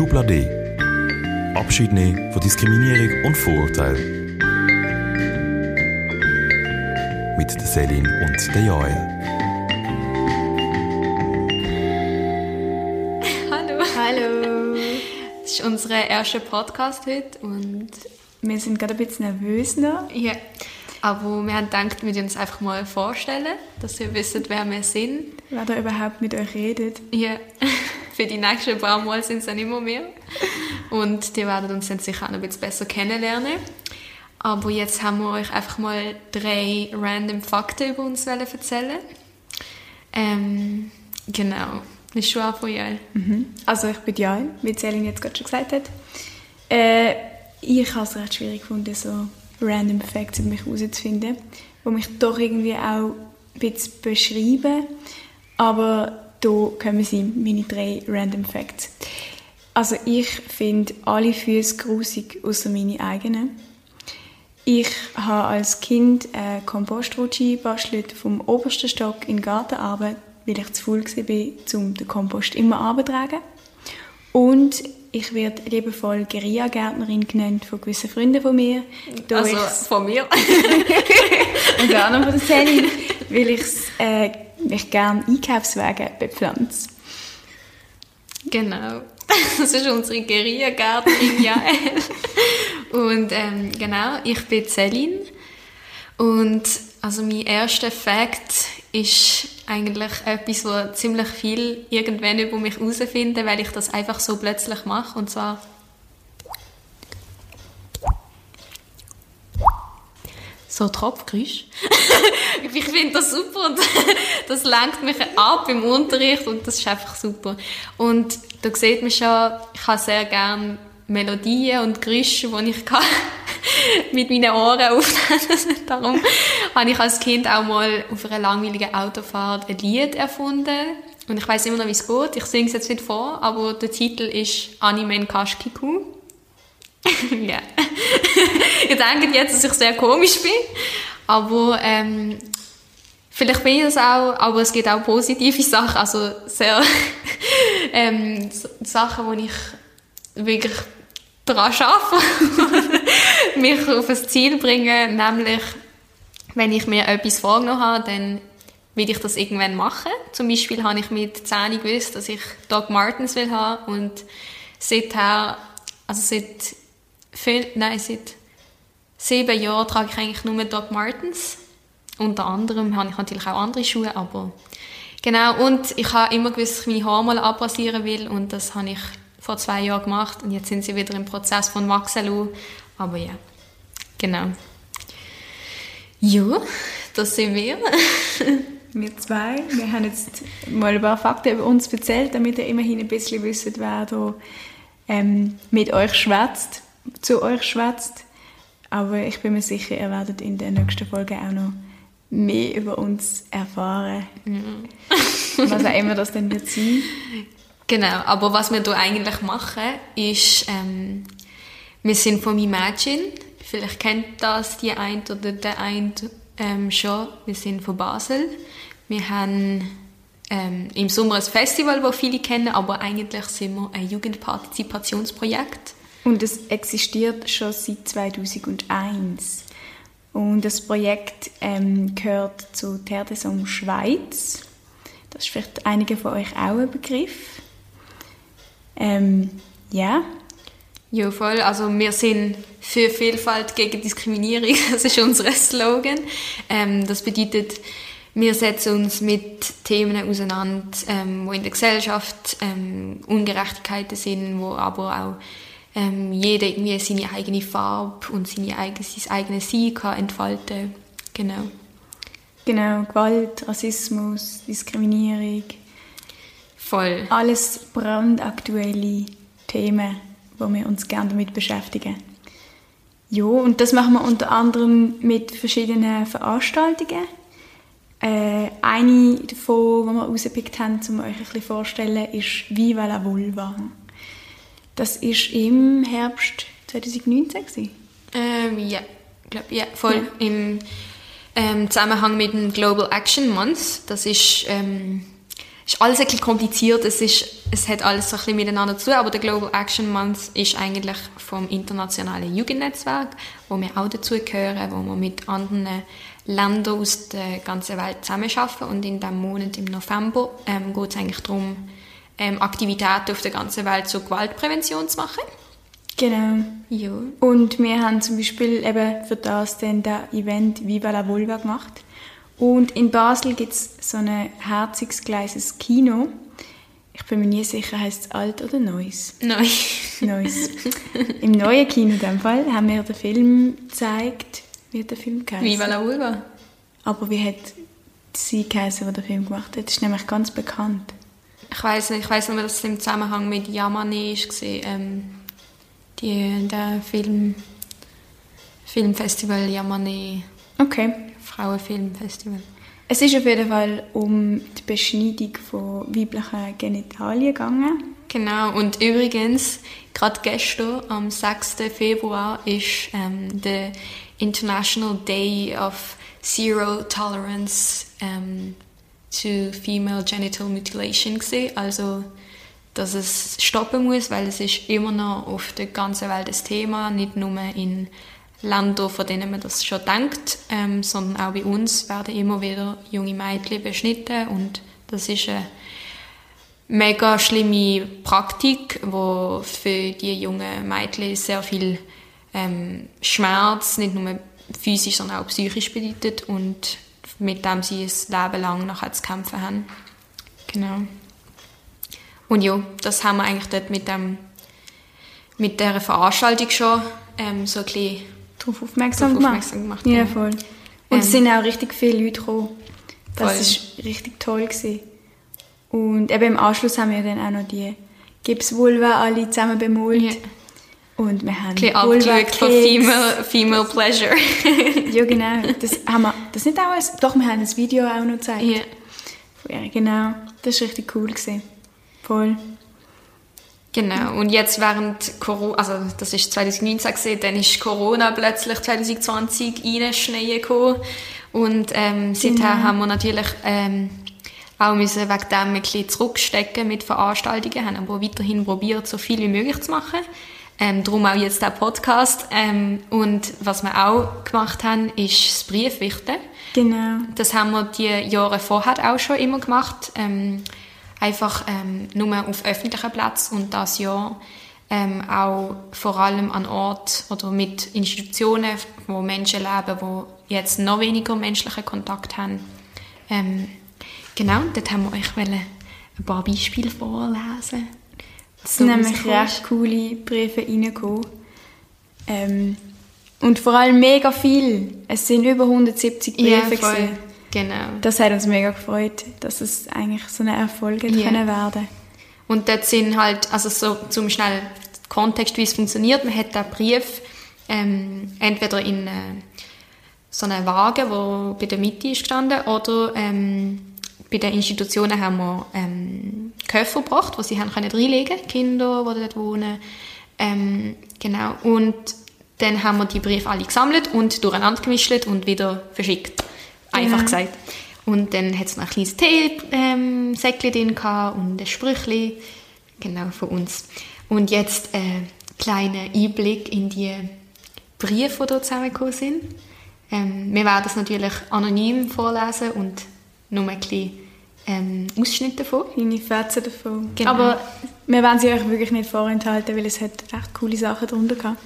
Schublade. Abschied nehmen von Diskriminierung und Vorurteil. Mit der Selin und der Joel. Hallo. Hallo. Das ist unser erster Podcast heute und Wir sind gerade ein bisschen nervös noch. ja, aber wir haben gedacht, wir uns einfach mal vorstellen, dass ihr wisst, wer wir sind. Wer da überhaupt mit euch redet. Ja, für die nächsten paar Mal sind es dann immer mehr. Und die werden uns dann sicher auch noch ein bisschen besser kennenlernen. Aber jetzt haben wir euch einfach mal drei random Fakten über uns erzählen. Ähm, genau. Das ist schon auch von Joel. Also ich bin Jan, wie Celine jetzt gerade schon gesagt hat. Äh, ich habe es recht schwierig gefunden, so random Facts über mich herauszufinden, die mich doch irgendwie auch ein bisschen beschreiben. Aber hier kommen sie, meine drei random Facts. Also ich finde alle Füße grusig, außer meine eigenen. Ich habe als Kind eine Kompostrutsche gebastelt vom obersten Stock in den Garten runter, weil ich zu faul war, um den Kompost immer abzutragen. Und ich werde liebevoll Guerilla-Gärtnerin genannt von gewissen Freunden von mir. Also ich's- von mir. und auch noch von der Celine, weil ich's, äh, mich gerne Einkaufswagen bepflanze. Genau. Das ist unsere Guerilla-Gärtnerin Jael. Und ähm, genau, ich bin Celine. Und also mein erster Fakt ist eigentlich etwas, wo ziemlich viel irgendwann über mich herausfinden, weil ich das einfach so plötzlich mache. Und zwar so Tropfgeräusch. ich finde das super und das lenkt mich ab im Unterricht und das ist einfach super. Und da sieht man schon, ich habe sehr gerne Melodien und Geräusche, die ich kann mit meinen Ohren aufnehmen Darum habe ich als Kind auch mal auf einer langweiligen Autofahrt ein Lied erfunden. Und ich weiß immer noch, wie es geht. Ich singe es jetzt nicht vor, aber der Titel ist Anime Kashkiku. ja. Ihr denkt jetzt, dass ich sehr komisch bin, aber ähm, vielleicht bin ich das auch, aber es gibt auch positive Sachen, also sehr ähm, Sachen, wo ich wirklich daran arbeite, mich auf ein Ziel bringen, nämlich wenn ich mir etwas vorgenommen habe, dann will ich das irgendwann machen. Zum Beispiel habe ich mit 10 gewusst, dass ich Doc Martens will haben und seither, also seit, viel, nein, seit sieben Jahren trage ich eigentlich nur Doc Martens. Unter anderem habe ich natürlich auch andere Schuhe, aber genau. Und ich habe immer gewusst, dass ich meine Haare mal abrasieren will und das habe ich vor zwei Jahren gemacht und jetzt sind sie wieder im Prozess von Wachsen. Aber ja, genau. Ja, das sind wir. Wir zwei. Wir haben jetzt mal ein paar Fakten über uns erzählt, damit ihr immerhin ein bisschen wisst, wer da ähm, mit euch schwätzt, zu euch schwätzt. Aber ich bin mir sicher, ihr werdet in der nächsten Folge auch noch mehr über uns erfahren. Was auch immer das dann wird sein. Genau, aber was wir hier eigentlich machen, ist, ähm, wir sind von Imagine. Vielleicht kennt das die ein oder der ein ähm, schon. Wir sind von Basel. Wir haben ähm, im Sommer ein Festival, das viele kennen, aber eigentlich sind wir ein Jugendpartizipationsprojekt. Und es existiert schon seit 2001. Und das Projekt ähm, gehört zu Terre des Hommes Schweiz. Das ist vielleicht einigen von euch auch ein Begriff. Ähm, ja, Ja, voll. Also wir sind für Vielfalt gegen Diskriminierung. Das ist unser Slogan. Ähm, das bedeutet, wir setzen uns mit Themen auseinander, ähm, wo in der Gesellschaft ähm, Ungerechtigkeiten sind, wo aber auch ähm, jeder irgendwie seine eigene Farbe und seine eigene, sein eigenes Sein kann entfalten. Genau. genau. Gewalt, Rassismus, Diskriminierung. Voll. Alles brandaktuelle Themen, wo wir uns gerne damit beschäftigen. Ja, und das machen wir unter anderem mit verschiedenen Veranstaltungen. Äh, eine davon, die wir rausgepickt haben, um euch ein bisschen vorzustellen, ist Viva la Vulva. Das ist im Herbst 2019 gewesen. Ähm, ja, glaub, ja, voll. Im ähm, Zusammenhang mit dem Global Action Month. Das ist, ähm, ist alles ein bisschen kompliziert, es, ist, es hat alles so ein bisschen miteinander zu, aber der Global Action Month ist eigentlich vom internationalen Jugendnetzwerk, wo wir auch dazu gehören, wo wir mit anderen Ländern aus der ganzen Welt zusammenarbeiten. Und in diesem Monat im November ähm, geht es eigentlich darum, ähm, Aktivitäten auf der ganzen Welt zur Gewaltprävention zu machen. Genau. Ja. Und wir haben zum Beispiel eben für das dann das Event Viva la Vulva gemacht. Und in Basel gibt es so ein herziges, Kino. Ich bin mir nie sicher, heißt es alt oder neues? Nein. Neues. Im neuen Kino in dem Fall haben wir den Film gezeigt. Wie hat der Film geheißen? Viva la Vulva. Aber wie hat sie geheißen, die den Film gemacht hat? Das ist nämlich ganz bekannt. Ich weiß nicht, ich weiß nur, dass es im Zusammenhang mit Yamane war, ähm, die, der Film, Filmfestival Yamane, Okay. Frauenfilmfestival. Es ist auf jeden Fall um die Beschneidung von weiblichen Genitalien gegangen. Genau, und übrigens, gerade gestern, am 6. Februar, ist ähm, der International Day of Zero Tolerance ähm, to Female Genital Mutilation gewesen. Also, dass es stoppen muss, weil es ist immer noch auf der ganzen Welt ein Thema, nicht nur in Ländern, von denen man das schon denkt, ähm, sondern auch bei uns werden immer wieder junge Mädchen beschnitten und das ist eine mega schlimme Praktik, wo für die jungen Mädchen sehr viel ähm, Schmerz, nicht nur physisch, sondern auch psychisch bedeutet und mit dem sie ein Leben lang nachher zu kämpfen haben. Genau. Und ja, das haben wir eigentlich dort mit dem mit dieser Veranstaltung schon ähm, so ein bisschen Darauf aufmerksam gemacht. aufmerksam gemacht, Ja, ja. voll. Und es Ähm. sind auch richtig viele Leute gekommen. Das Voll. ist richtig toll gewesen. Und eben im Anschluss haben wir dann auch noch die Gipsvulva alle zusammen bemalt. Ja. Und wir haben ein bisschen abgeschaut von. Female, Female Pleasure. Ja, genau. Das haben wir, das nicht auch ein, doch, wir haben ein Video auch noch gezeigt. ja. Von ihr, genau. Das war richtig cool. Gewesen. Voll. Genau, und jetzt während Corona, also das ist 2019 gesehen, dann ist Corona plötzlich 2020 reinschneien gekommen und ähm, seither Genau. haben wir natürlich ähm, auch müssen wegen dem ein bisschen zurückstecken mit Veranstaltungen, haben aber weiterhin probiert, so viel wie möglich zu machen. Ähm, darum auch jetzt der Podcast. Ähm, und was wir auch gemacht haben, ist das Briefwichten. Genau. Das haben wir die Jahre vorher auch schon immer gemacht. Ähm, einfach ähm, nur auf öffentlichen Plätzen und das Jahr ähm, auch vor allem an Ort oder mit Institutionen, wo Menschen leben, wo jetzt noch weniger menschlichen Kontakt haben. Ähm, genau, dort haben wir euch ein paar Beispiele vorlesen. Es sind nämlich recht coole Briefe reingekommen. Ähm, und vor allem mega viel. Es sind über 170 Briefe. ja, voll. Genau. Das hat uns mega gefreut, dass es eigentlich so ein Erfolg hat Ja. können werden Und dort sind halt, also so zum schnell Kontext, wie es funktioniert, man hat den Brief ähm, entweder in äh, so einem Wagen, wo bei der Mitte ist gestanden, oder ähm, bei den Institutionen haben wir ähm, Köffer gebracht, wo sie haben können reinlegen Kinder, die dort wohnen. Ähm, genau. Und dann haben wir die Briefe alle gesammelt und durcheinander gemischt und wieder verschickt. Einfach Genau. gesagt. Und dann hat es noch ein kleines Teesäckchen ähm, drin gehabt und ein Sprüchli. Genau, von uns. Und jetzt ein kleiner Einblick in die Briefe, die dort zusammengekommen sind. Ähm, wir werden das natürlich anonym vorlesen und nur ein bisschen ähm, Ausschnitte davon. Kleine Fetzen davon. Genau. Aber wir wollen sie euch wirklich nicht vorenthalten, weil es hat echt coole Sachen drunter gehabt.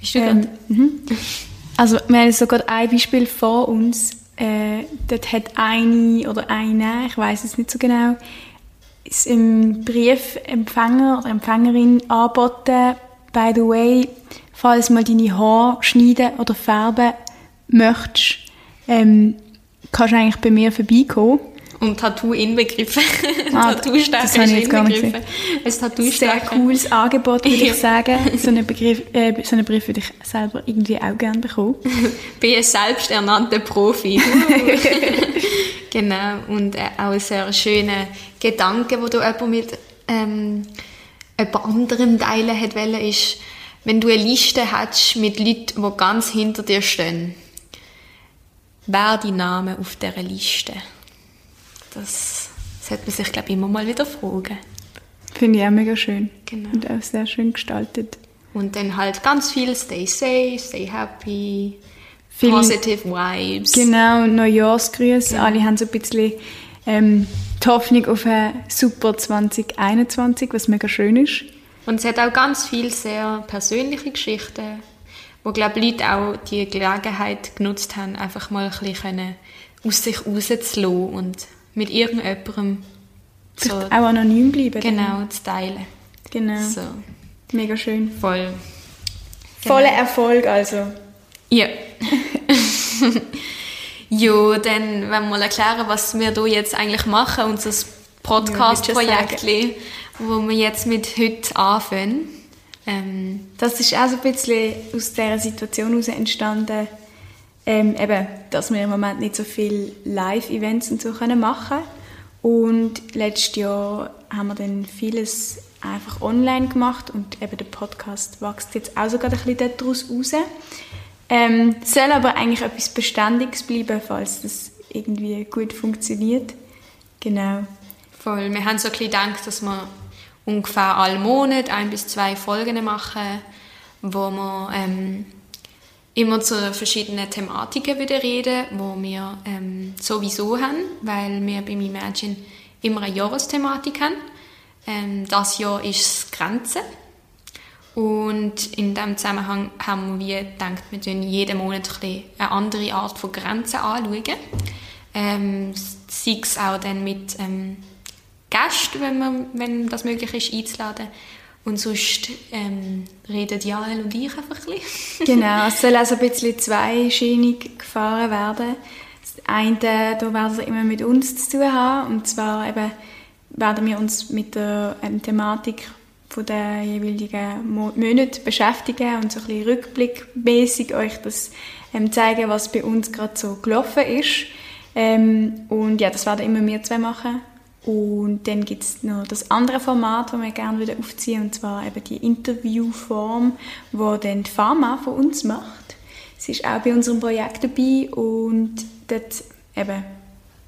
Bist du Ähm, mhm. Also wir haben sogar ein Beispiel vor uns. Äh, dort hat eine oder eine, ich weiß es nicht so genau, ist im Briefempfänger oder Empfängerin angeboten, by the way, falls mal deine Haare schneiden oder färben möchtest, ähm, kannst du eigentlich bei mir vorbeikommen. Und Tattoo inbegriffen. Ah, Tattoo-Stärke das habe ich ist jetzt gar nicht inbegriffen. Ein Sehr Tattoo-Stärke. cooles Angebot, würde Ja. ich sagen. So einen, Begriff, äh, so einen Brief würde ich selber irgendwie auch gerne bekommen. bin ein selbsternannter Profi. genau. Und äh, auch ein sehr schöner Gedanke, wo du jemand mit ähm, jemand anderem teilen hat wollen, ist, wenn du eine Liste hättest mit Leuten, die ganz hinter dir stehen, wer die Name auf dieser Liste? Das sollte man sich, glaube ich, immer mal wieder fragen. Finde ich auch mega schön. Genau. Und auch sehr schön gestaltet. Und dann halt ganz viel Stay safe, Stay happy, Viel- Positive Vibes. Genau, Neujahrsgrüße. Genau. Alle haben so ein bisschen ähm, die Hoffnung auf ein super 2021, was mega schön ist. Und es hat auch ganz viel sehr persönliche Geschichten, wo glaube Leute auch die Gelegenheit genutzt haben, einfach mal ein bisschen aus sich rauszulassen und mit irgendjemandem so, auch anonym bleiben. genau zu teilen. Genau. So, Mega schön. voll. Voller Erfolg also. Ja. jo, dann wenn wir mal erklären, was wir hier jetzt eigentlich machen, unser Podcast-Projekt, wo wir jetzt mit heute anfangen. Ähm, Das ist auch so ein bisschen aus dieser Situation heraus entstanden, ähm, eben, dass wir im Moment nicht so viele Live-Events und so können machen Und letztes Jahr haben wir dann vieles einfach online gemacht und eben der Podcast wächst jetzt auch so gerade ein bisschen daraus raus. Ähm, soll aber eigentlich etwas Beständiges bleiben, falls das irgendwie gut funktioniert. Genau. Voll. Wir haben so ein bisschen gedacht, dass wir ungefähr alle Monat ein bis zwei Folgen machen, wo wir ähm, immer zu verschiedenen Thematiken wieder reden, wo wir ähm, sowieso haben, weil wir beim Imagine immer eine Jahresthematik haben. Ähm, das Jahr ist Grenzen. Und in diesem Zusammenhang haben wir gedacht, wir tun jeden Monat ein eine andere Art von Grenzen anschauen. Ähm, sei es auch dann mit ähm, Gästen, wenn, man, wenn das möglich ist, einzuladen. Und sonst ähm, reden Jael und ich einfach ein bisschen. Genau, es soll also ein bisschen zweischienig gefahren werden. Das eine, da werden sie immer mit uns zu tun haben, und zwar eben werden wir uns mit der ähm, Thematik der jeweiligen Mo Monate beschäftigen und so ein bisschen rückblickmäßig euch das ähm, zeigen, was bei uns gerade so gelaufen ist. Ähm, und ja, das werden immer wir zwei machen. Und dann gibt es noch das andere Format, das wir gerne wieder aufziehen, und zwar eben die Interviewform, wo dann die Pharma von uns macht. Sie ist auch bei unserem Projekt dabei und dort eben,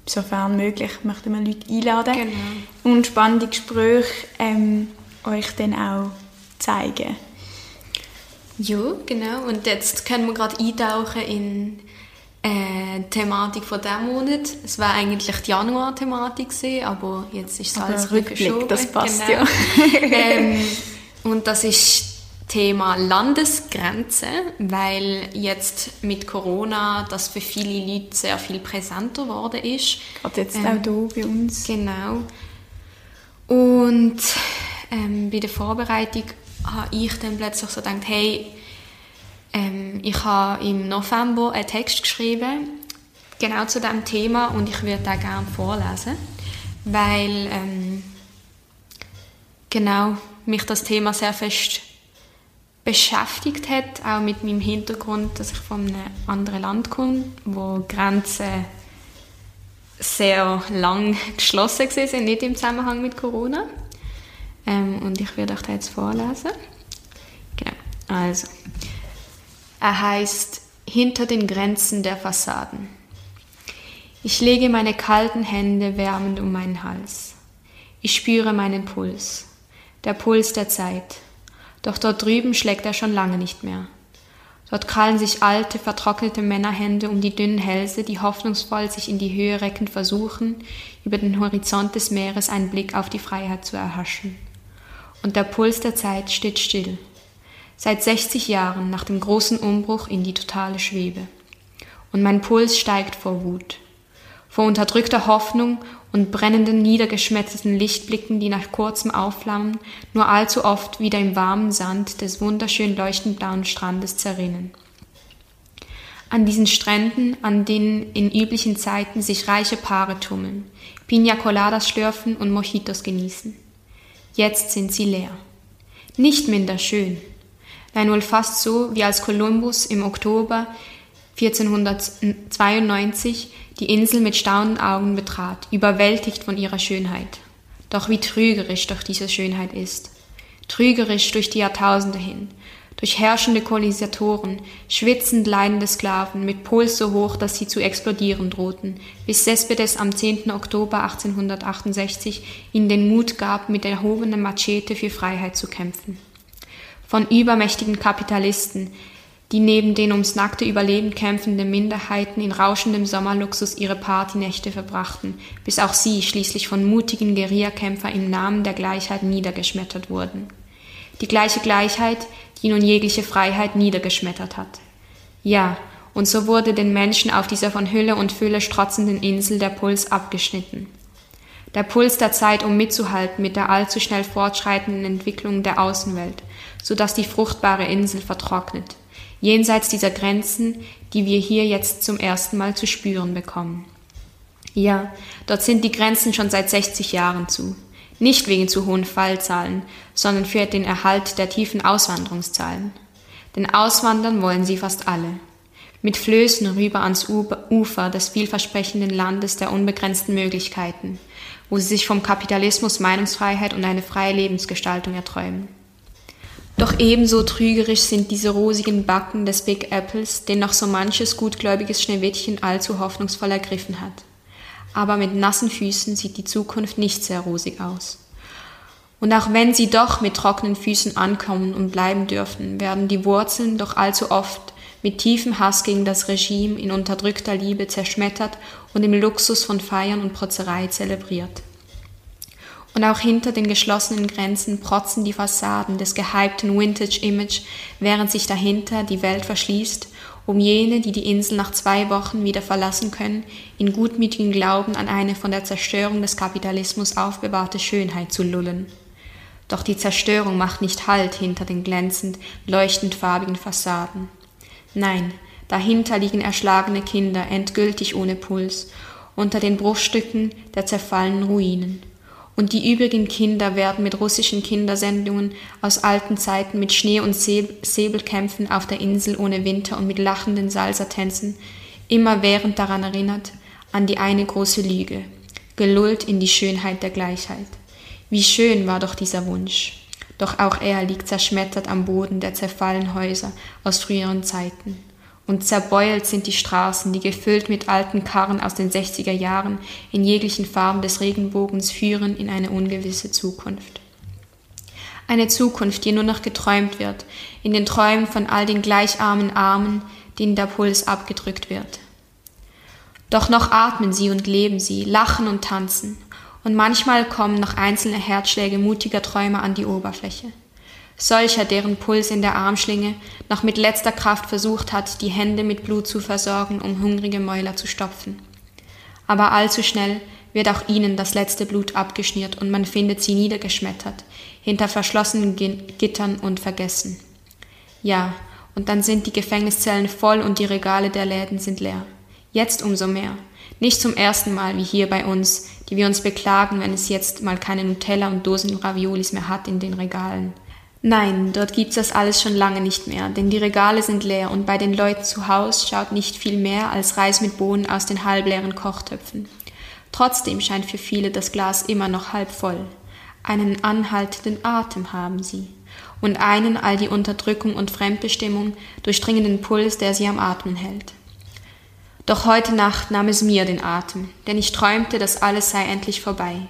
sofern möglich, möchten wir Leute einladen Genau. und spannende Gespräche ähm, euch dann auch zeigen. Ja, genau. Und jetzt können wir gerade eintauchen in äh, die Thematik von diesem Monat. Es war eigentlich die Januar-Thematik, aber jetzt ist es Aber alles Rückblick, verschoben. das passt genau. ja. ähm, und das ist Thema Landesgrenzen, weil jetzt mit Corona das für viele Leute sehr viel präsenter geworden ist. Gerade jetzt Ähm, auch hier bei uns. Genau. Und ähm, bei der Vorbereitung habe ich dann plötzlich so gedacht, hey, ähm, ich habe im November einen Text geschrieben, genau zu diesem Thema und ich würde den gerne vorlesen, weil ähm, genau mich das Thema sehr fest beschäftigt hat, auch mit meinem Hintergrund, dass ich von einem anderen Land komme, wo Grenzen sehr lang geschlossen sind, nicht im Zusammenhang mit Corona. Ähm, und ich werde euch das jetzt vorlesen. Genau. Also, er heißt Hinter den Grenzen der Fassaden. Ich lege meine kalten Hände wärmend um meinen Hals. Ich spüre meinen Puls, der Puls der Zeit. Doch dort drüben schlägt er schon lange nicht mehr. Dort krallen sich alte, vertrocknete Männerhände um die dünnen Hälse, die hoffnungsvoll sich in die Höhe reckend versuchen, über den Horizont des Meeres einen Blick auf die Freiheit zu erhaschen. Und der Puls der Zeit steht still. Seit 60 Jahren nach dem großen Umbruch in die totale Schwebe. Und mein Puls steigt vor Wut. Vor unterdrückter Hoffnung und brennenden, niedergeschmetterten Lichtblicken, die nach kurzem Aufflammen nur allzu oft wieder im warmen Sand des wunderschön leuchtend blauen Strandes zerrinnen. An diesen Stränden, an denen in üblichen Zeiten sich reiche Paare tummeln, Pina Coladas schlürfen und Mojitos genießen. Jetzt sind sie leer. Nicht minder schön. Nein, wohl fast so, wie als Kolumbus im Oktober 1492 die Insel mit staunenden Augen betrat, überwältigt von ihrer Schönheit. Doch wie trügerisch doch diese Schönheit ist. Trügerisch durch die Jahrtausende hin. durch herrschende Kolonisatoren, schwitzend leidende Sklaven mit Puls so hoch, dass sie zu explodieren drohten, bis Cespedes am 10. Oktober 1868 ihnen den Mut gab, mit erhobener Machete für Freiheit zu kämpfen. Von übermächtigen Kapitalisten, die neben den ums nackte Überleben kämpfenden Minderheiten in rauschendem Sommerluxus ihre Partynächte verbrachten, bis auch sie schließlich von mutigen Guerillakämpfer im Namen der Gleichheit niedergeschmettert wurden. Die gleiche Gleichheit, die nun jegliche Freiheit niedergeschmettert hat. Ja, und so wurde den Menschen auf dieser von Hülle und Fülle strotzenden Insel der Puls abgeschnitten. Der Puls der Zeit, um mitzuhalten mit der allzu schnell fortschreitenden Entwicklung der Außenwelt, so dass die fruchtbare Insel vertrocknet, jenseits dieser Grenzen, die wir hier jetzt zum ersten Mal zu spüren bekommen. Ja, dort sind die Grenzen schon seit 60 Jahren zu. Nicht wegen zu hohen Fallzahlen, sondern für den Erhalt der tiefen Auswanderungszahlen. Denn auswandern wollen sie fast alle. Mit Flößen rüber ans Ufer des vielversprechenden Landes der unbegrenzten Möglichkeiten, wo sie sich vom Kapitalismus Meinungsfreiheit und eine freie Lebensgestaltung erträumen. Doch ebenso trügerisch sind diese rosigen Backen des Big Apples, den noch so manches gutgläubiges Schneewittchen allzu hoffnungsvoll ergriffen hat aber mit nassen Füßen sieht die Zukunft nicht sehr rosig aus. Und auch wenn sie doch mit trockenen Füßen ankommen und bleiben dürfen, werden die Wurzeln doch allzu oft mit tiefem Hass gegen das Regime in unterdrückter Liebe zerschmettert und im Luxus von Feiern und Protzerei zelebriert. Und auch hinter den geschlossenen Grenzen protzen die Fassaden des gehypten Vintage-Image, während sich dahinter die Welt verschließt um jene, die die Insel nach zwei Wochen wieder verlassen können, in gutmütigem Glauben an eine von der Zerstörung des Kapitalismus aufbewahrte Schönheit zu lullen. Doch die Zerstörung macht nicht Halt hinter den glänzend, leuchtend farbigen Fassaden. Nein, dahinter liegen erschlagene Kinder, endgültig ohne Puls, unter den Bruchstücken der zerfallenen Ruinen. Und die übrigen Kinder werden mit russischen Kindersendungen aus alten Zeiten, mit Schnee- und Säbelkämpfen auf der Insel ohne Winter und mit lachenden Salsa-Tänzen immerwährend daran erinnert, an die eine große Lüge, gelullt in die Schönheit der Gleichheit. Wie schön war doch dieser Wunsch. Doch auch er liegt zerschmettert am Boden der zerfallenen Häuser aus früheren Zeiten und zerbeult sind die Straßen, die gefüllt mit alten Karren aus den 60er Jahren in jeglichen Farben des Regenbogens führen in eine ungewisse Zukunft. Eine Zukunft, die nur noch geträumt wird, in den Träumen von all den gleicharmen Armen, denen der Puls abgedrückt wird. Doch noch atmen sie und leben sie, lachen und tanzen, und manchmal kommen noch einzelne Herzschläge mutiger Träume an die Oberfläche solcher, deren Puls in der Armschlinge noch mit letzter Kraft versucht hat, die Hände mit Blut zu versorgen, um hungrige Mäuler zu stopfen. Aber allzu schnell wird auch ihnen das letzte Blut abgeschnürt und man findet sie niedergeschmettert, hinter verschlossenen Gittern und vergessen. Ja, und dann sind die Gefängniszellen voll und die Regale der Läden sind leer. Jetzt umso mehr. Nicht zum ersten Mal wie hier bei uns, die wir uns beklagen, wenn es jetzt mal keine Nutella und Dosen Raviolis mehr hat in den Regalen. Nein, dort gibt's das alles schon lange nicht mehr, denn die Regale sind leer und bei den Leuten zu Haus schaut nicht viel mehr als Reis mit Bohnen aus den halbleeren Kochtöpfen. Trotzdem scheint für viele das Glas immer noch halb voll. Einen anhaltenden Atem haben sie und einen all die Unterdrückung und Fremdbestimmung durchdringenden Puls, der sie am Atmen hält. Doch heute Nacht nahm es mir den Atem, denn ich träumte, dass alles sei endlich vorbei.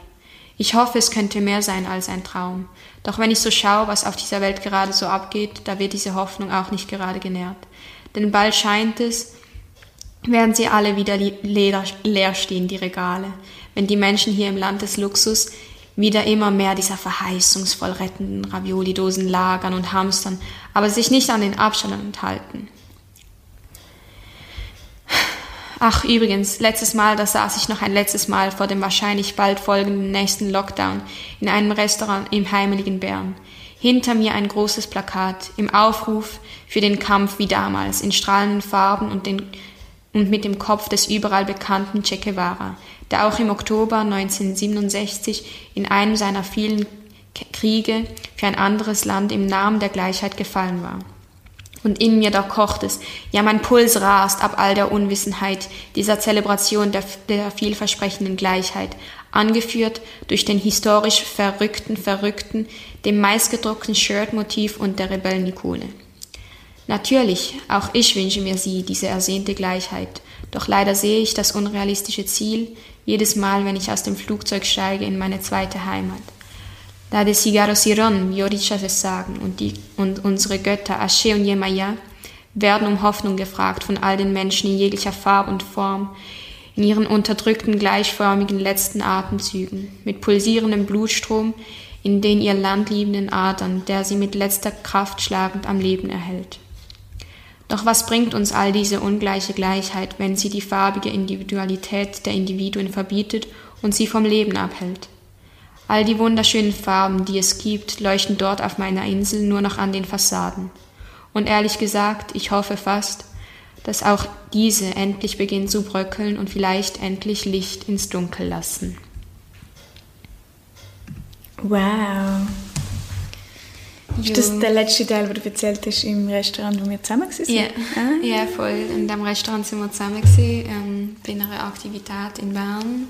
Ich hoffe, es könnte mehr sein als ein Traum. Doch wenn ich so schaue, was auf dieser Welt gerade so abgeht, da wird diese Hoffnung auch nicht gerade genährt. Denn bald scheint es, werden sie alle wieder leer stehen, die Regale, wenn die Menschen hier im Land des Luxus wieder immer mehr dieser verheißungsvoll rettenden Ravioli-Dosen lagern und hamstern, aber sich nicht an den Abstand halten. Ach, übrigens, letztes Mal, da saß ich noch ein letztes Mal vor dem wahrscheinlich bald folgenden nächsten Lockdown in einem Restaurant im heimeligen Bern. Hinter mir ein großes Plakat im Aufruf für den Kampf wie damals in strahlenden Farben und, den, und mit dem Kopf des überall bekannten Che Guevara, der auch im Oktober 1967 in einem seiner vielen Kriege für ein anderes Land im Namen der Gleichheit gefallen war. Und in mir da kocht es, ja mein Puls rast ab all der Unwissenheit dieser Zelebration der, der vielversprechenden Gleichheit, angeführt durch den historisch verrückten Verrückten, dem meistgedruckten Shirt-Motiv und der Rebellenikone. Natürlich, auch ich wünsche mir sie, diese ersehnte Gleichheit. Doch leider sehe ich das unrealistische Ziel jedes Mal, wenn ich aus dem Flugzeug steige in meine zweite Heimat. Da de Sigaro Siron, wie Orishas es sagen, und, die, und unsere Götter Ashe und Yemaya werden um Hoffnung gefragt von all den Menschen in jeglicher Farbe und Form, in ihren unterdrückten, gleichförmigen letzten Atemzügen, mit pulsierendem Blutstrom in den ihr landliebenden Adern, der sie mit letzter Kraft schlagend am Leben erhält. Doch was bringt uns all diese ungleiche Gleichheit, wenn sie die farbige Individualität der Individuen verbietet und sie vom Leben abhält? All die wunderschönen Farben, die es gibt, leuchten dort auf meiner Insel nur noch an den Fassaden. Und ehrlich gesagt, ich hoffe fast, dass auch diese endlich beginnen zu bröckeln und vielleicht endlich Licht ins Dunkel lassen. Wow. Ist das der letzte Teil, den du erzählt hast im Restaurant, wo wir zusammen waren? Ja, ah. ja voll. In dem Restaurant sind wir zusammen ähm, bei einer Aktivität in Bern.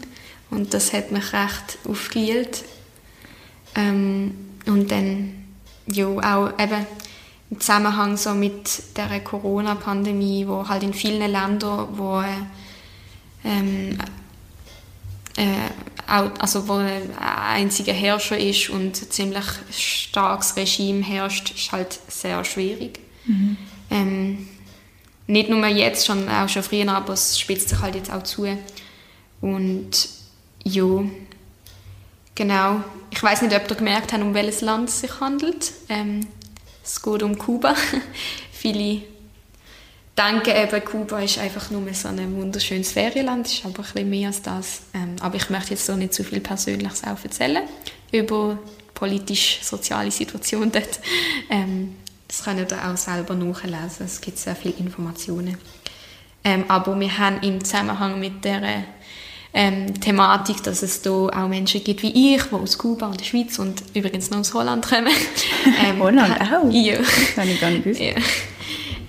Und das hat mich recht aufgewühlt. Ähm, und dann, ja, auch eben im Zusammenhang so mit der Corona-Pandemie, wo halt in vielen Ländern, wo ähm, äh, also wo ein einziger Herrscher ist und ein ziemlich starkes Regime herrscht, ist halt sehr schwierig. Mhm. Ähm, nicht nur jetzt, schon auch schon früher, aber es spitzt sich halt jetzt auch zu. Und ja, genau. Ich weiß nicht, ob ihr gemerkt habt, um welches Land es sich handelt. Ähm, es geht um Kuba. Viele denke eben, Kuba ist einfach nur so ein wunderschönes Ferienland, ist aber ein bisschen mehr als das. Ähm, aber ich möchte jetzt so nicht zu viel Persönliches auch erzählen über die politisch-soziale Situation dort. Ähm, das könnt ihr auch selber nachlesen, es gibt sehr viele Informationen. Ähm, aber wir haben im Zusammenhang mit der ähm, Thematik, dass es da auch Menschen gibt wie ich, die aus Kuba und der Schweiz und übrigens noch aus Holland kommen. Ähm, Holland auch? Ja. Das habe ich gar nicht gewusst. Ja.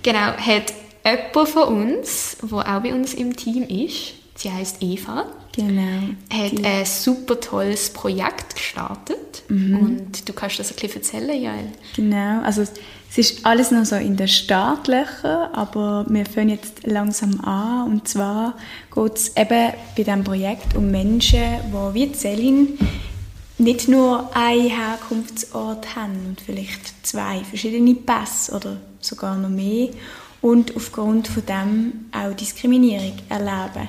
Genau, hat jemand von uns, der auch bei uns im Team ist, sie heißt Eva, genau. hat Die. ein super tolles Projekt gestartet. Mhm. Und du kannst das ein bisschen erzählen, Jael. Genau, also es ist alles noch so in den Startlöchern, aber wir fangen jetzt langsam an. Und zwar geht es eben bei diesem Projekt um Menschen, die wie Celine nicht nur einen Herkunftsort haben und vielleicht zwei verschiedene Pässe oder sogar noch mehr und aufgrund von dem auch Diskriminierung erleben.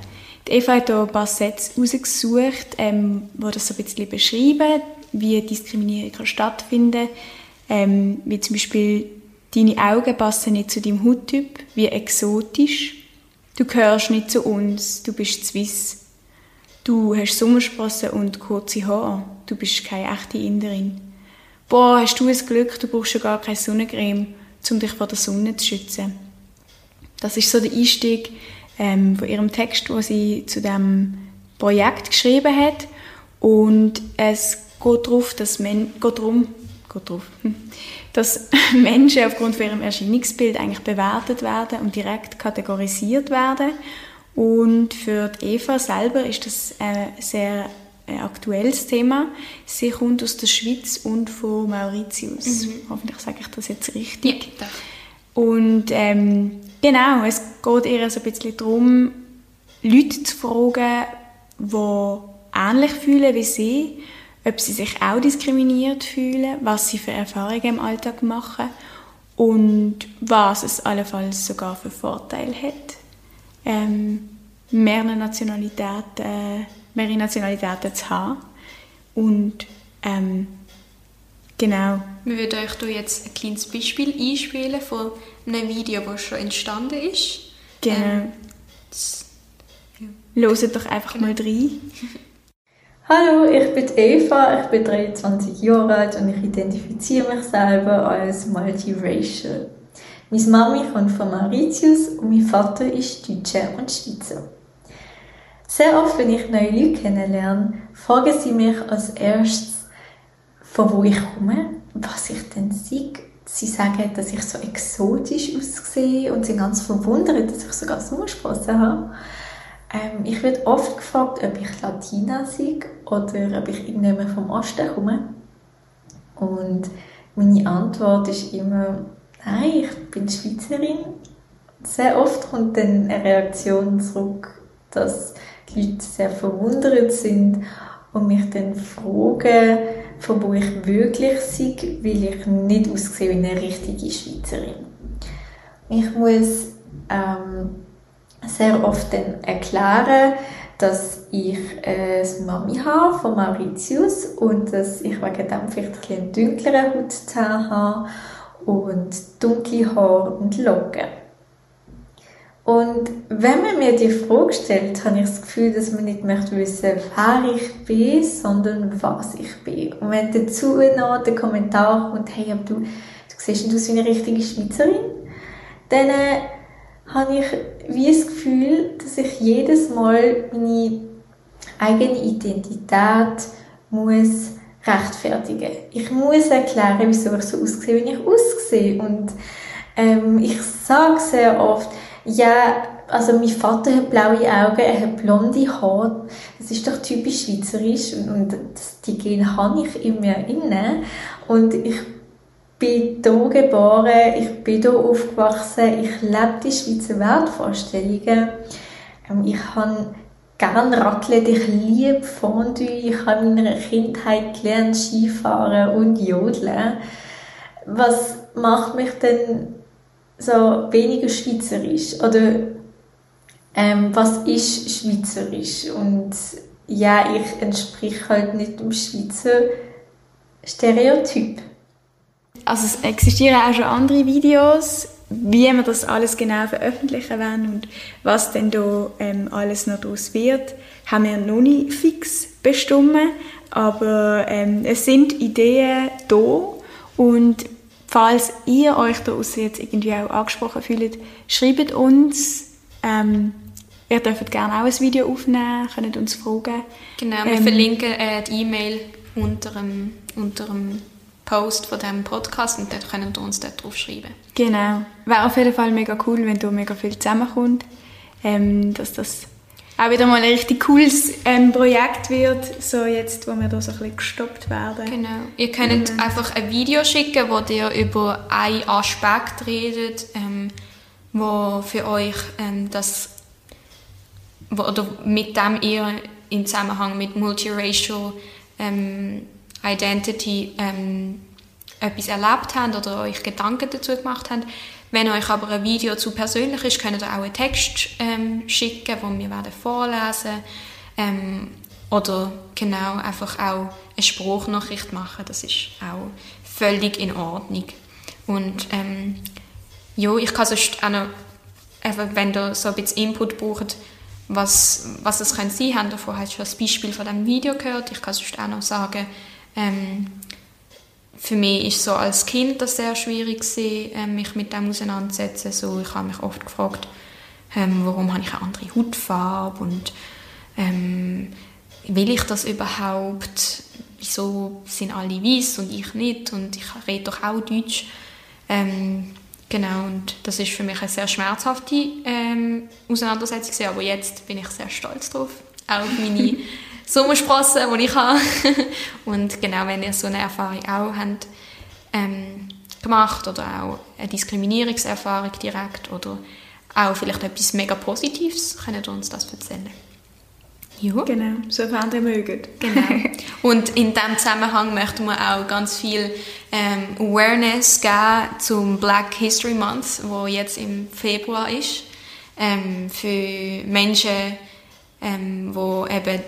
Eva hat hier ein paar Sätze herausgesucht, ähm, die das so ein bisschen beschreiben, wie Diskriminierung kann stattfinden ähm, wie zum Beispiel deine Augen passen nicht zu deinem Hauttyp, wie exotisch, du gehörst nicht zu uns, du bist Swiss, du hast Sommersprossen und kurze Haare, du bist keine echte Inderin. Boah, hast du ein Glück, du brauchst schon gar keine Sonnencreme, um dich vor der Sonne zu schützen. Das ist so der Einstieg ähm, von ihrem Text, wo sie zu dem Projekt geschrieben hat. Und es geht, darauf, dass Men geht darum, geht drauf, dass Menschen aufgrund von ihrem Erscheinungsbild eigentlich bewertet werden und direkt kategorisiert werden. Und für Eva selber ist das ein sehr aktuelles Thema. Sie kommt aus der Schweiz und von Mauritius. Mhm. Hoffentlich sage ich das jetzt richtig. Ja, und ähm, genau, es geht ihr so ein bisschen darum, Leute zu fragen, die ähnlich fühlen wie sie, ob sie sich auch diskriminiert fühlen, was sie für Erfahrungen im Alltag machen und was es allenfalls sogar für Vorteile hat, ähm, mehrere Nationalitäten, mehrere Nationalitäten zu haben. Und ähm, Genau. Wir würden euch jetzt ein kleines Beispiel einspielen von einem Video, das schon entstanden ist. Genau. Ähm, das, ja. Hört doch einfach genau. mal rein. Hallo, ich bin Eva, ich bin 23 Jahre alt und ich identifiziere mich selber als multiracial. Meine Mami kommt von Mauritius und mein Vater ist Deutscher und Schweizer. Sehr oft, wenn ich neue Leute kennenlerne, fragen sie mich als erstes, von wo ich komme, was ich denn sehe. Sie sagen, dass ich so exotisch aussehe und sind ganz verwundert, dass ich sogar Sommersprossen habe. Ähm, ich werde oft gefragt, ob ich Latina sei oder ob ich irgendjemand vom Osten komme. Und meine Antwort ist immer, nein, ich bin Schweizerin. Sehr oft kommt dann eine Reaktion zurück, dass die Leute sehr verwundert sind und mich dann fragen, von wo ich wirklich sei, weil ich nicht aussehe wie eine richtige Schweizerin. Ich muss ähm, sehr oft dann erklären, dass ich eine Mami habe von Mauritius und dass ich wegen dem vielleicht ein bisschen dunkleren Hautton habe und dunkle Haare und Locken. Und wenn man mir die Frage stellt, habe ich das Gefühl, dass man nicht möchte wissen, wer ich bin, sondern was ich bin. Und wenn dazu noch der Kommentar kommt, hey, aber du, du siehst aus wie eine richtige Schweizerin, dann äh, habe ich wie das Gefühl, dass ich jedes Mal meine eigene Identität muss rechtfertigen. Ich muss erklären, wieso ich so aussehe, wie ich aussehe. Und ähm, ich sage sehr oft, ja, also mein Vater hat blaue Augen, er hat blonde Haare. Das ist doch typisch schweizerisch und, die Gene habe ich in mir inne. Und ich bin hier geboren, ich bin hier aufgewachsen, ich lebe die Schweizer Wertvorstellungen. Ähm, ich habe gern Raclette, ich liebe Fondue, ich habe in meiner Kindheit gelernt Skifahren und Jodeln. Was macht mich denn so weniger schweizerisch? Oder ähm, was ist schweizerisch? Und ja, ich entsprich halt nicht dem Schweizer Stereotyp. Also es existieren auch schon andere Videos, wie wir das alles genau veröffentlichen werden und was denn da ähm, alles noch daraus wird, haben wir noch nicht fix bestimmt, aber ähm, es sind Ideen da und falls ihr euch da jetzt irgendwie auch angesprochen fühlt, schreibt uns. Ähm, ihr dürft gerne auch ein Video aufnehmen, könnt uns fragen. Genau, wir ähm, verlinken äh, die E-Mail unter dem, unter dem Post von diesem Podcast und dort können wir uns dort drauf schreiben. Genau. Wäre auf jeden Fall mega cool, wenn da mega viel zusammenkommt. Ähm, dass das auch wieder mal ein richtig cooles ähm, Projekt wird, so jetzt, wo wir da so ein bisschen gestoppt werden. Genau. Ihr könnt mhm. einfach ein Video schicken, wo ihr über einen Aspekt redet, ähm, wo für euch ähm, das wo, oder mit dem ihr im Zusammenhang mit multiracial ähm, Identity ähm, etwas erlebt habt oder euch Gedanken dazu gemacht habt. Wenn euch aber ein Video zu persönlich ist, könnt ihr auch einen Text ähm, schicken, den wir werden vorlesen ähm, oder genau einfach auch eine Spruchnachricht machen. Das ist auch völlig in Ordnung. Und ähm, ja, ich kann sonst auch noch, wenn ihr so ein bisschen Input braucht, was, was es könnte sein, habt ihr vorher schon das Beispiel von diesem Video gehört. Ich kann sonst auch noch sagen, ähm, für mich ist so als Kind das sehr schwierig gewesen, äh, mich mit dem auseinanderzusetzen. So, ich habe mich oft gefragt, ähm, warum habe ich eine andere Hautfarbe und ähm, will ich das überhaupt? Wieso sind alle weiß und ich nicht? Und ich rede doch auch Deutsch. Ähm, genau, und das ist für mich eine sehr schmerzhafte ähm, Auseinandersetzung aber jetzt bin ich sehr stolz drauf, auch meine Sommersprossen, die ich habe. und genau, wenn ihr so eine Erfahrung auch habt, ähm, gemacht oder auch eine Diskriminierungserfahrung direkt oder auch vielleicht etwas mega Positives, könnt ihr uns das erzählen. Ja. Genau, sofern ihr mögt. Genau. Und in diesem Zusammenhang möchten wir auch ganz viel ähm, Awareness geben zum Black History Month, wo jetzt im Februar ist, ähm, für Menschen, ähm, wo eben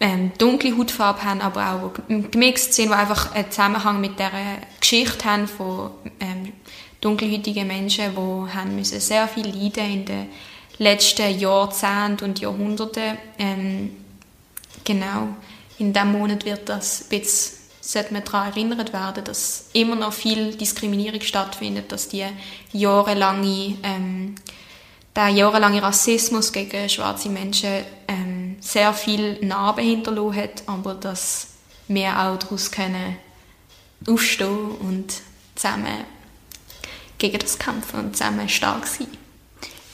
ähm, dunkle Hautfarbe haben, aber auch gemixt sind, die einfach einen Zusammenhang mit der Geschichte haben von ähm, dunkelhäutigen Menschen, die haben müssen sehr viel leiden in den letzten Jahrzehnten und Jahrhunderten. Ähm, genau, in diesem Monat wird das ein bisschen, sollte man daran erinnert werden, dass immer noch viel Diskriminierung stattfindet, dass die jahrelange, ähm, der jahrelange Rassismus gegen schwarze Menschen ähm, sehr viel Narben hinterlassen hat, aber dass wir auch daraus können aufstehen und zusammen gegen das kämpfen und zusammen stark sein.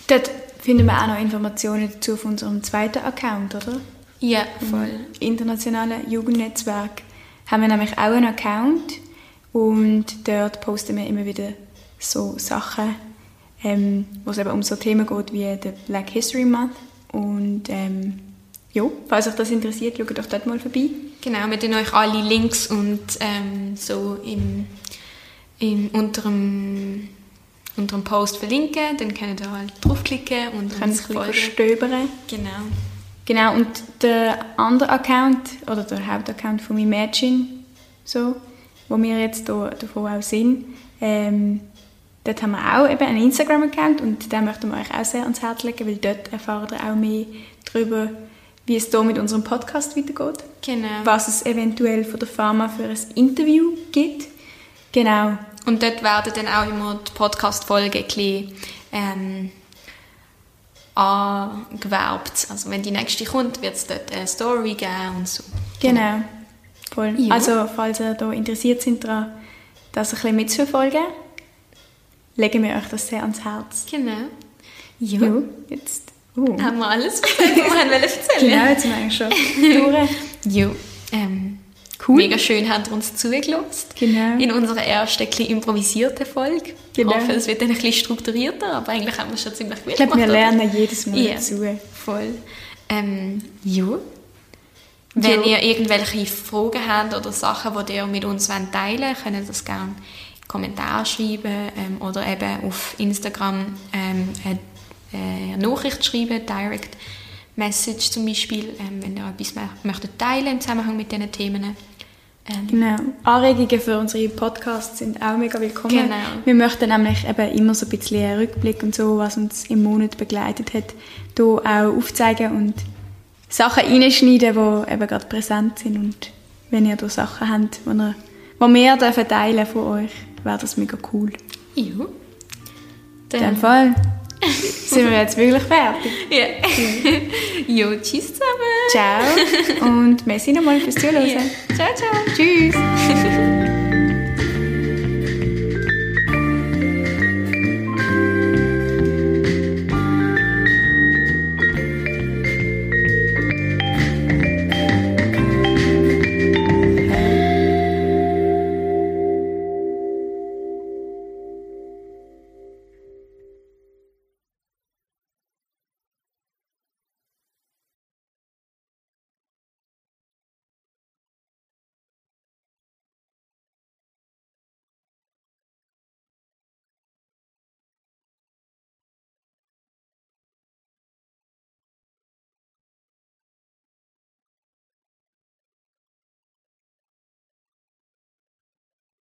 Dort finden wir auch noch Informationen dazu auf unserem zweiten Account, oder? Ja, voll. Im internationalen Jugendnetzwerk haben wir nämlich auch einen Account Und dort posten wir immer wieder so Sachen, ähm, wo es eben um so Themen geht wie der Black History Month. Und ähm, ja, falls euch das interessiert, schaut doch dort mal vorbei. Genau, wir tun euch alle Links und ähm, so im, im, unter, dem, unter dem Post verlinken. Dann könnt ihr halt draufklicken und Könnt uns ihr ein bisschen folgen. stöbern. Genau. Genau, und der andere Account, oder der Hauptaccount von Mädchen, so, wo wir jetzt da, davon auch sind, ähm, dort haben wir auch eben einen Instagram-Account und den möchten wir euch auch sehr ans Herz legen, weil dort erfahrt ihr auch mehr darüber, wie es hier mit unserem Podcast weitergeht, genau. was es eventuell von der Pharma für ein Interview gibt. Genau, Und dort werden dann auch immer die Podcast-Folgen ein bisschen, ähm, angewerbt. Also wenn die nächste kommt, wird es dort eine Story geben und so. Genau. Voll. Ja. Also, falls ihr da interessiert sind daran, das ein bisschen mitzuverfolgen, legen wir euch das sehr ans Herz. Genau. Ja. Ja, jetzt. Oh. Haben wir alles was wir wollen erzählen Genau, jetzt sind wir eigentlich schon durch. Ja. Ähm, Cool. Mega schön, habt ihr uns zugelassen. Genau. In unserer ersten ein improvisierten Folge. Genau. Ich hoffe, es wird dann ein bisschen strukturierter, aber eigentlich haben wir es schon ziemlich gut Ich glaube, wir oder? lernen jedes Mal Ja. dazu. Voll. Ähm, ja. Wenn Ja. ihr irgendwelche Fragen habt oder Sachen, die ihr mit uns teilen wollt, könnt ihr das gerne Kommentare schreiben ähm, oder eben auf Instagram ähm, eine, Nachricht schreiben, Direct Message zum Beispiel, ähm, wenn ihr etwas mö- möchtet teilen im Zusammenhang mit diesen Themen. Ähm, Genau. Anregungen für unsere Podcasts sind auch mega willkommen. Genau. Wir möchten nämlich eben immer so ein bisschen einen Rückblick und so, was uns im Monat begleitet hat, hier auch aufzeigen und Sachen reinschneiden, die eben gerade präsent sind. Und wenn ihr da Sachen habt, die, wir teilen von euch, wäre das mega cool. ja. In Dann, dem Fall sind wir jetzt wirklich fertig. ja. jo, tschüss zusammen. Ciao und merci nochmal fürs Zuhören. Ja. Ciao, ciao. Tschüss.